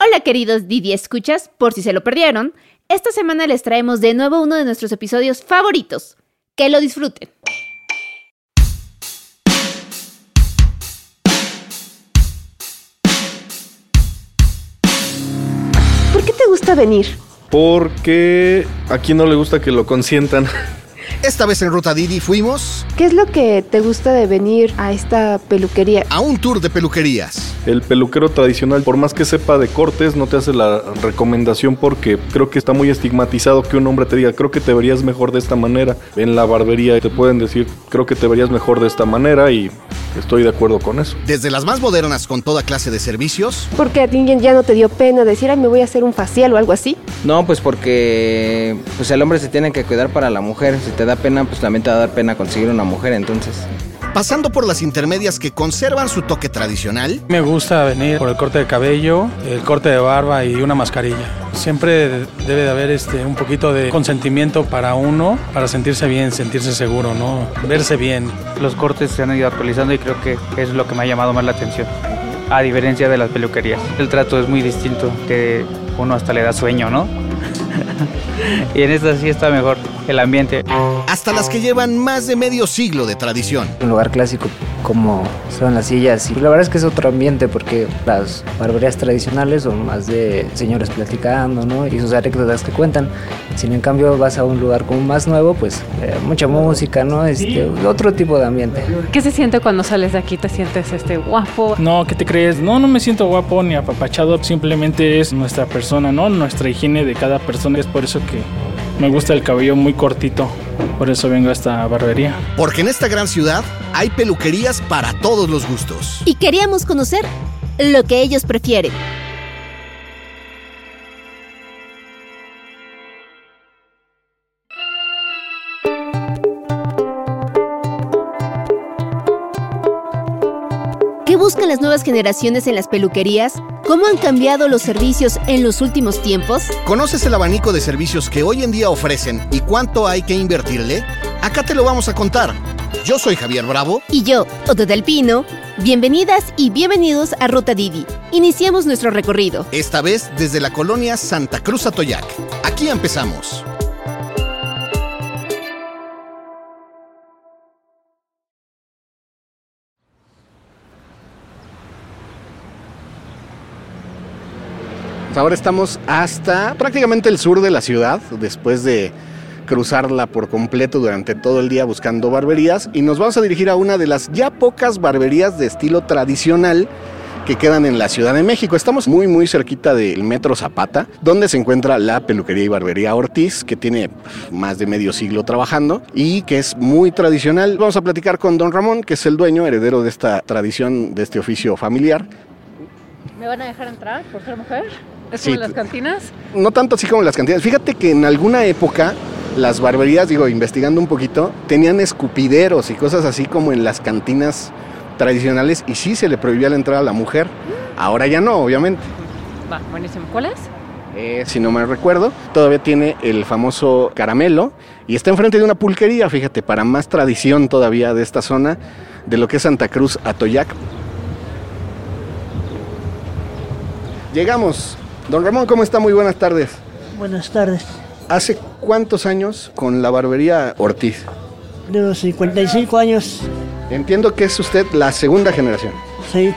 Hola queridos Didi Escuchas, por si se lo perdieron, esta semana les traemos de nuevo uno de nuestros episodios favoritos. Que lo disfruten. ¿Por qué te gusta venir? Porque a quien no le gusta que lo consientan. Esta vez en Ruta Didi fuimos ¿Qué es lo que te gusta de venir a esta peluquería? a un tour de peluquerías. El peluquero tradicional, por más que sepa de cortes, no te hace la recomendación porque creo que está muy estigmatizado que un hombre te diga, creo que te verías mejor de esta manera. En la barbería te pueden decir, creo que te verías mejor de esta manera y estoy de acuerdo con eso. Desde las más modernas con toda clase de servicios, Porque a ti ya no te dio pena decir, ay, me voy a hacer un facial o algo así. No, pues porque pues el hombre se tiene que cuidar para la mujer. Si te da pena, pues también te va a dar pena conseguir una mujer, entonces. Pasando por las intermedias que conservan su toque tradicional, Me gusta venir por el corte de cabello, el corte de barba y una mascarilla. Siempre debe de haber este un poquito de consentimiento para uno, para sentirse bien, sentirse seguro, ¿no? Verse bien. Los cortes se han ido actualizando y creo que es lo que me ha llamado más la atención. A diferencia de las peluquerías. El trato es muy distinto, que uno hasta le da sueño, ¿no? Y en esta sí está mejor el ambiente. hasta las que llevan más de medio siglo de tradición. un lugar clásico como son las sillas y la verdad es que es otro ambiente porque las barberías tradicionales son más de señores platicando ¿no? y sus anécdotas que cuentan si en cambio vas a un lugar como más nuevo pues eh, mucha música no este otro tipo de ambiente ¿Qué se siente cuando sales de aquí? ¿Te sientes este guapo? No, ¿qué te crees? No, no me siento guapo ni apapachado, simplemente es nuestra persona, ¿no? Nuestra higiene de cada persona. Es por eso que me gusta el cabello muy cortito. Por eso vengo a esta barbería. Porque en esta gran ciudad hay peluquerías para todos los gustos. Y queríamos conocer lo que ellos prefieren. Buscan las nuevas generaciones en las peluquerías? ¿Cómo han cambiado los servicios en los últimos tiempos? ¿Conoces el abanico de servicios que hoy en día ofrecen y cuánto hay que invertirle? Acá te lo vamos a contar. Yo soy Javier Bravo. Y yo, Otto del Pino, bienvenidas y bienvenidos a Ruta Didi. Iniciamos nuestro recorrido. Esta vez desde la colonia Santa Cruz Atoyac. Aquí empezamos. Ahora estamos hasta prácticamente el sur de la ciudad, después de cruzarla por completo durante todo el día buscando barberías y nos vamos a dirigir a una de las ya pocas barberías de estilo tradicional que quedan en la Ciudad de México. Estamos muy muy cerquita del Metro Zapata, donde se encuentra la peluquería y barbería Ortiz, que tiene más de medio siglo trabajando y que es muy tradicional. Vamos a platicar con don Ramón, que es el dueño, heredero de esta tradición, de este oficio familiar. ¿Me van a dejar entrar por ser mujer? ¿Es Sí, como en las cantinas? no tanto así como las cantidades. Fíjate que en alguna época las barberías, digo, investigando un poquito, tenían escupideros y cosas así como en las cantinas tradicionales y sí se le prohibía la entrada a la mujer. Ahora ya no, obviamente. Va, buenísimo. ¿Cuál es? Eh, si no me recuerdo, todavía tiene el famoso caramelo y está enfrente de una pulquería, fíjate, para más tradición todavía de esta zona, de lo que es Santa Cruz Atoyac. Llegamos. Don Ramón, ¿cómo está? Muy buenas tardes. Buenas tardes. ¿Hace cuántos años con la barbería Ortiz? De los 55 años, Entiendo que es usted la segunda generación. sí.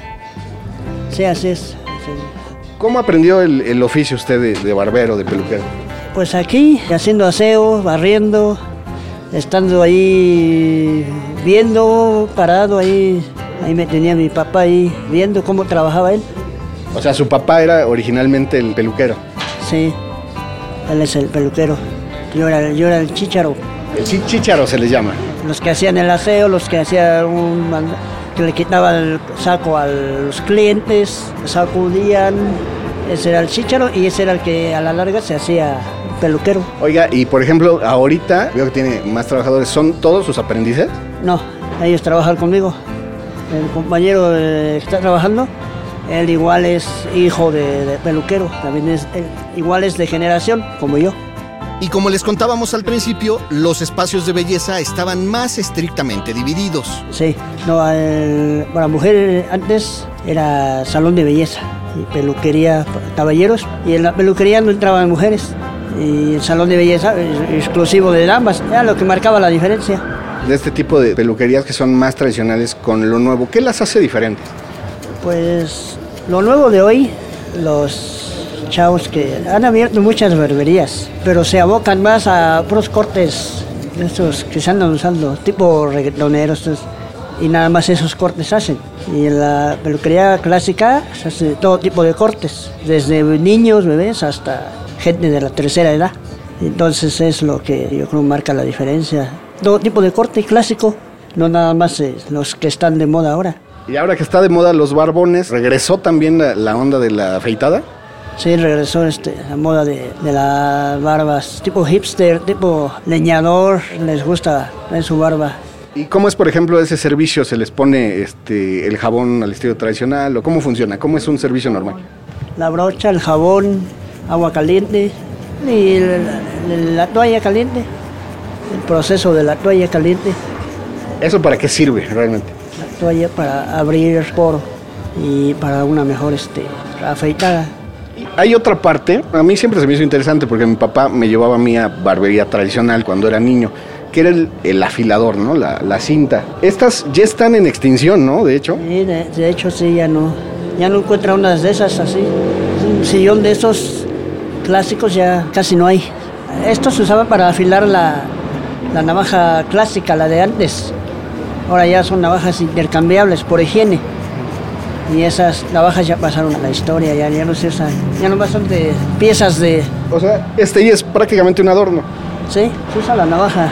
Sí, así es. Sí. ¿Cómo aprendió el, el oficio usted de, de barbero, de peluquero? Pues aquí, haciendo aseo, barriendo, estando ahí viendo, parado ahí. Ahí me tenía mi papá ahí viendo cómo trabajaba él. O sea, su papá era originalmente el peluquero. Sí, él es el peluquero. Yo era, yo era el chícharo. El chi- chícharo se les llama. Los que hacían el aseo, los que hacían un que le quitaban el saco a los clientes, sacudían. Ese era el chícharo y ese era el que a la larga se hacía peluquero. Oiga, y por ejemplo, ahorita veo que tiene más trabajadores. ¿Son todos sus aprendices? No, ellos trabajan conmigo. El compañero eh, que está trabajando, él igual es hijo de, de peluquero, también es él igual es de generación, como yo. Y como les contábamos al principio, los espacios de belleza estaban más estrictamente divididos. Sí, no, el- para mujer antes era salón de belleza y peluquería para caballeros. Y en la peluquería no entraban mujeres. Y el salón de belleza eh, exclusivo de ambas, era lo que marcaba la diferencia. De este tipo de peluquerías que son más tradicionales con lo nuevo, ¿qué las hace diferentes? Pues lo nuevo de hoy, los chavos que han abierto muchas barberías, pero se abocan más a puros cortes, estos que se andan usando, tipo reggaetoneros, y nada más esos cortes hacen. Y en la peluquería clásica se hace todo tipo de cortes, desde niños, bebés, hasta gente de la tercera edad. Entonces es lo que yo creo marca la diferencia. Todo tipo de corte clásico, no nada más los que están de moda ahora. Y ahora que está de moda los barbones, ¿regresó también la, la onda de la afeitada? Sí, regresó este, la moda de, de las barbas, tipo hipster, tipo leñador, les gusta en su barba. ¿Y cómo es, por ejemplo, ese servicio? ¿Se les pone este, el jabón al estilo tradicional o cómo funciona? ¿Cómo es un servicio normal? La brocha, el jabón, agua caliente y la, la- la toalla caliente, el proceso de la toalla caliente, ¿Eso para qué sirve realmente? La toalla para abrir poro y para una mejor este, afeitada. Hay otra parte, a mí siempre se me hizo interesante porque mi papá me llevaba a mí a barbería tradicional cuando era niño, que era el, el afilador, ¿no? La, la cinta. Estas ya están en extinción, ¿no? De hecho. Sí, de, de hecho sí, ya no, ya no encuentra unas de esas así. Un sillón de esos clásicos ya casi no hay. Estos se usaban para afilar la, la navaja clásica, la de antes. Ahora ya son navajas intercambiables por higiene. Y esas navajas ya pasaron a la historia, ya, ya no se usan. Ya no son de piezas de... O sea, este ya es prácticamente un adorno. Sí, se usa la navaja.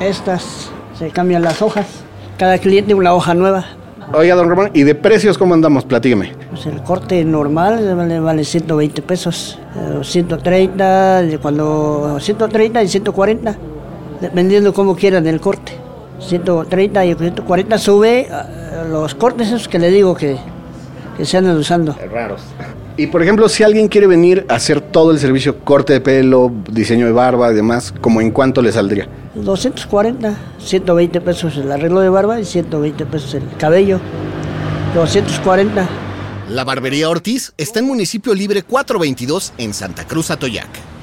Estas se cambian las hojas. Cada cliente una hoja nueva. Oiga, don Ramón, ¿y de precios cómo andamos? Platíqueme. Pues el corte normal vale, vale 120 pesos, eh, 130, de cuando 130 y 140, dependiendo cómo quieran el corte. 130 y 140 sube eh, los cortes esos que le digo que, que se andan usando. Raros. Y por ejemplo, si alguien quiere venir a hacer todo el servicio, corte de pelo, diseño de barba y demás, ¿como en cuánto le saldría? 240, 120 pesos el arreglo de barba y 120 pesos el cabello. 240. La Barbería Ortiz está en Municipio Libre 422 en Santa Cruz Atoyac.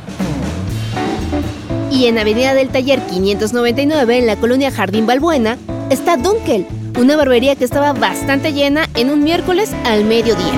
Y en Avenida del Taller 599, en la colonia Jardín Balbuena, está Dunkel, una barbería que estaba bastante llena en un miércoles al mediodía.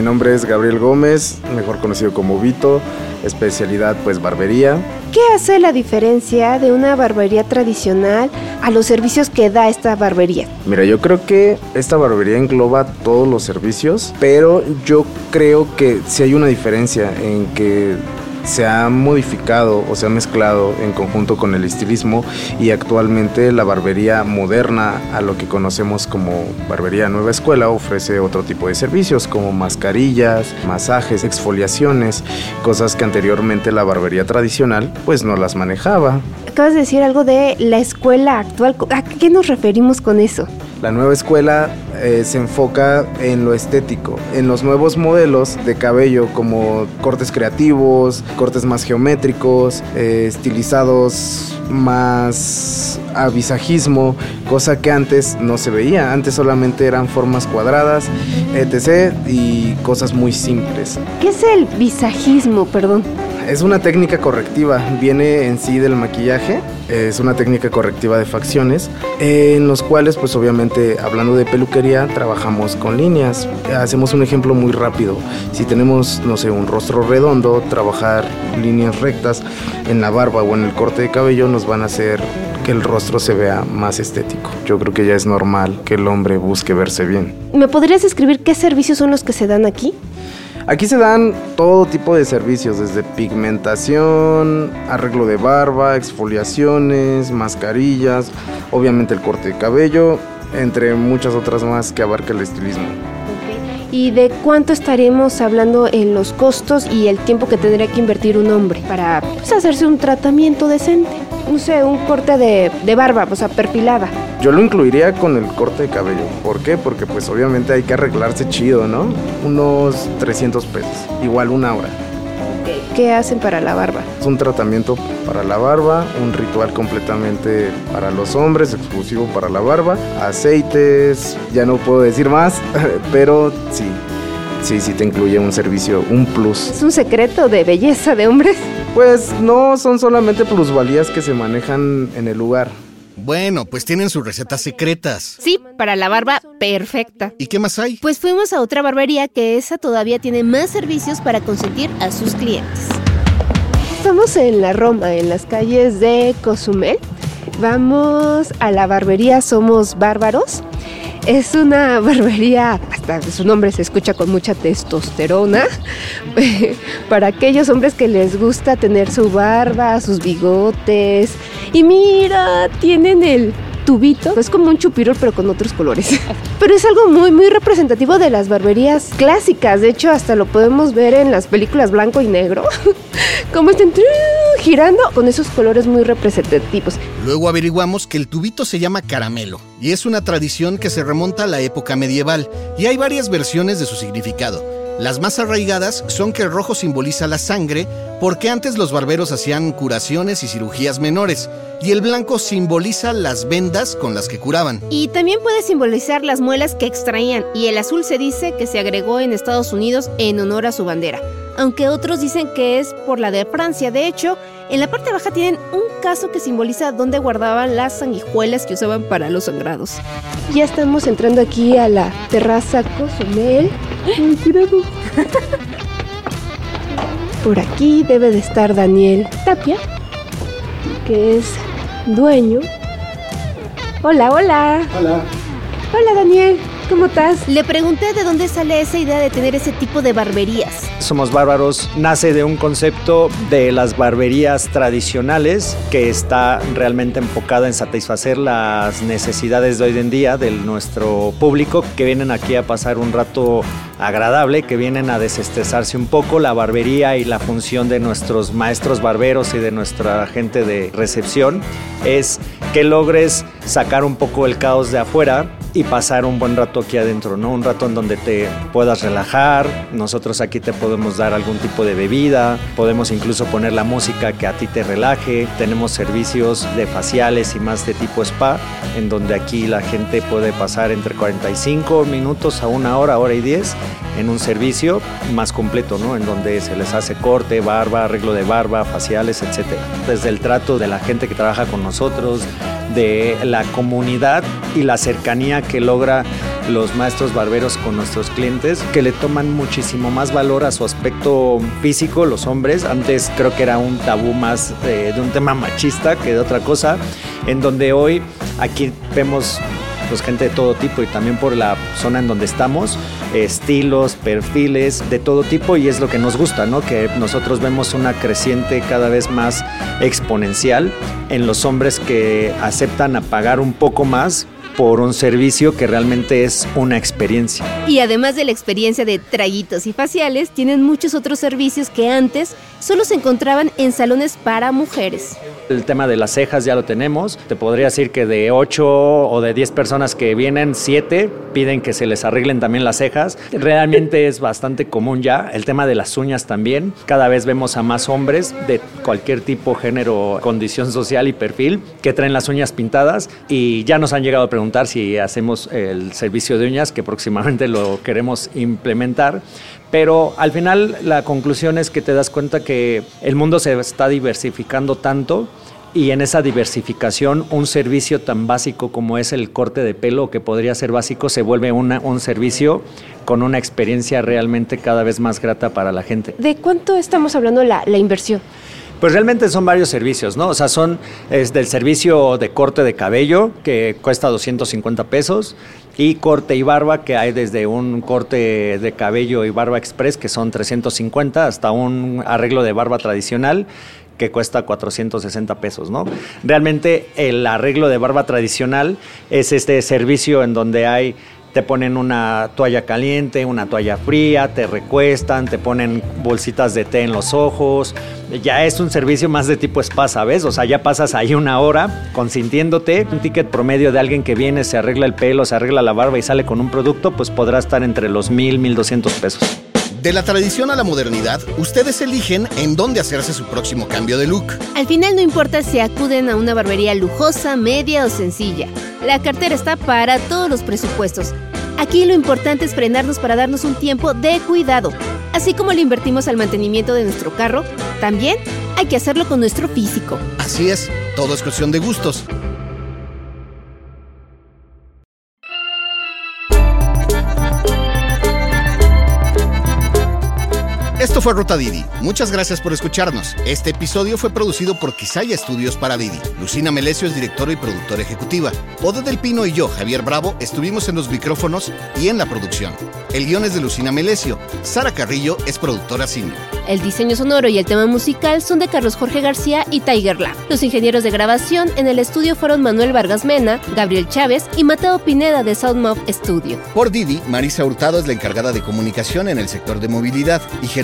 Mi nombre es Gabriel Gómez, mejor conocido como Vito, especialidad pues barbería. ¿Qué hace la diferencia de una barbería tradicional a los servicios que da esta barbería? Mira, yo creo que esta barbería engloba todos los servicios, pero yo creo que sí hay una diferencia en que se ha modificado o se ha mezclado en conjunto con el estilismo y actualmente la barbería moderna a lo que conocemos como barbería nueva escuela ofrece otro tipo de servicios como mascarillas, masajes, exfoliaciones, cosas que anteriormente la barbería tradicional pues no las manejaba. Acabas de decir algo de la escuela actual. ¿A qué nos referimos con eso? La nueva escuela eh, se enfoca en lo estético, en los nuevos modelos de cabello como cortes creativos, cortes más geométricos, eh, estilizados más a visajismo, cosa que antes no se veía. Antes solamente eran formas cuadradas, etc. y cosas muy simples. ¿Qué es el visajismo, perdón? Es una técnica correctiva, viene en sí del maquillaje, es una técnica correctiva de facciones, en los cuales pues obviamente hablando de peluquería trabajamos con líneas. Hacemos un ejemplo muy rápido, si tenemos no sé un rostro redondo, trabajar líneas rectas en la barba o en el corte de cabello nos van a hacer que el rostro se vea más estético. Yo creo que ya es normal que el hombre busque verse bien. ¿Me podrías describir qué servicios son los que se dan aquí? Aquí se dan todo tipo de servicios, desde pigmentación, arreglo de barba, exfoliaciones, mascarillas, obviamente el corte de cabello, entre muchas otras más que abarca el estilismo. ¿Y de cuánto estaremos hablando en los costos y el tiempo que tendría que invertir un hombre para pues, hacerse un tratamiento decente? No sé, un corte de, de barba, o sea, perfilada. Yo lo incluiría con el corte de cabello. ¿Por qué? Porque pues obviamente hay que arreglarse chido, ¿no? Unos 300 pesos, igual una hora. Qué hacen para la barba? Es un tratamiento para la barba, un ritual completamente para los hombres, exclusivo para la barba, aceites, ya no puedo decir más, pero sí, sí, sí te incluye un servicio, un plus. ¿Es un secreto de belleza de hombres? Pues no son solamente plusvalías que se manejan en el lugar. Bueno, pues tienen sus recetas secretas. Sí, para la barba perfecta. ¿Y qué más hay? Pues fuimos a otra barbería que esa todavía tiene más servicios para consentir a sus clientes. Estamos en la Roma, en las calles de Cozumel. Vamos a la barbería Somos Bárbaros. Es una barbería, hasta su nombre se escucha con mucha testosterona, para aquellos hombres que les gusta tener su barba, sus bigotes. Y mira, tienen el tubito, es como un chupirul pero con otros colores. Pero es algo muy muy representativo de las barberías clásicas, de hecho hasta lo podemos ver en las películas blanco y negro, como están girando con esos colores muy representativos. Luego averiguamos que el tubito se llama caramelo y es una tradición que se remonta a la época medieval y hay varias versiones de su significado. Las más arraigadas son que el rojo simboliza la sangre, porque antes los barberos hacían curaciones y cirugías menores, y el blanco simboliza las vendas con las que curaban. Y también puede simbolizar las muelas que extraían, y el azul se dice que se agregó en Estados Unidos en honor a su bandera, aunque otros dicen que es por la de Francia. De hecho, en la parte baja tienen un caso que simboliza dónde guardaban las sanguijuelas que usaban para los sangrados. Ya estamos entrando aquí a la terraza Cozumel. Ay. Por aquí debe de estar Daniel Tapia, que es dueño. Hola, hola. Hola. Hola, Daniel. ¿Cómo estás? Le pregunté de dónde sale esa idea de tener ese tipo de barberías. Somos Bárbaros nace de un concepto de las barberías tradicionales que está realmente enfocada en satisfacer las necesidades de hoy en día de nuestro público que vienen aquí a pasar un rato agradable, que vienen a desestresarse un poco. La barbería y la función de nuestros maestros barberos y de nuestra gente de recepción es que logres sacar un poco el caos de afuera y pasar un buen rato aquí adentro, ¿no? Un rato en donde te puedas relajar. Nosotros aquí te podemos dar algún tipo de bebida, podemos incluso poner la música que a ti te relaje. Tenemos servicios de faciales y más de tipo spa, en donde aquí la gente puede pasar entre 45 minutos a una hora, hora y 10 en un servicio más completo, ¿no? En donde se les hace corte, barba, arreglo de barba, faciales, etc. Desde el trato de la gente que trabaja con nosotros, de la comunidad y la cercanía que logra los maestros barberos con nuestros clientes, que le toman muchísimo más valor a su aspecto físico, los hombres. Antes creo que era un tabú más de, de un tema machista que de otra cosa, en donde hoy aquí vemos pues gente de todo tipo y también por la zona en donde estamos, estilos, perfiles de todo tipo y es lo que nos gusta, ¿no? Que nosotros vemos una creciente cada vez más exponencial en los hombres que aceptan a pagar un poco más por un servicio que realmente es una experiencia. Y además de la experiencia de traguitos y faciales, tienen muchos otros servicios que antes solo se encontraban en salones para mujeres. El tema de las cejas ya lo tenemos. Te podría decir que de 8 o de 10 personas que vienen, 7 piden que se les arreglen también las cejas. Realmente es bastante común ya. El tema de las uñas también. Cada vez vemos a más hombres de cualquier tipo, género, condición social y perfil que traen las uñas pintadas y ya nos han llegado a preguntar si hacemos el servicio de uñas, que próximamente lo queremos implementar. Pero al final la conclusión es que te das cuenta que el mundo se está diversificando tanto y en esa diversificación un servicio tan básico como es el corte de pelo, que podría ser básico, se vuelve un servicio con una experiencia realmente cada vez más grata para la gente. ¿De cuánto estamos hablando la, la inversión? Pues realmente son varios servicios, ¿no? O sea, son es del servicio de corte de cabello, que cuesta 250 pesos, y corte y barba, que hay desde un corte de cabello y barba express, que son 350, hasta un arreglo de barba tradicional, que cuesta 460 pesos, ¿no? Realmente el arreglo de barba tradicional es este servicio en donde hay te ponen una toalla caliente, una toalla fría, te recuestan, te ponen bolsitas de té en los ojos. Ya es un servicio más de tipo spa, ¿sabes? O sea, ya pasas ahí una hora consintiéndote. Un ticket promedio de alguien que viene, se arregla el pelo, se arregla la barba y sale con un producto, pues podrá estar entre los mil, mil doscientos pesos. De la tradición a la modernidad, ustedes eligen en dónde hacerse su próximo cambio de look. Al final no importa si acuden a una barbería lujosa, media o sencilla. La cartera está para todos los presupuestos. Aquí lo importante es frenarnos para darnos un tiempo de cuidado. Así como le invertimos al mantenimiento de nuestro carro, también hay que hacerlo con nuestro físico. Así es, todo es cuestión de gustos. Esto fue Ruta Didi. Muchas gracias por escucharnos. Este episodio fue producido por Quisaya Estudios para Didi. Lucina Melesio es directora y productora ejecutiva. Ode del Pino y yo, Javier Bravo, estuvimos en los micrófonos y en la producción. El guion es de Lucina Melesio. Sara Carrillo es productora senior. El diseño sonoro y el tema musical son de Carlos Jorge García y Tiger Lab. Los ingenieros de grabación en el estudio fueron Manuel Vargas Mena, Gabriel Chávez y Mateo Pineda de Soundmob Studio. Por Didi, Marisa Hurtado es la encargada de comunicación en el sector de movilidad y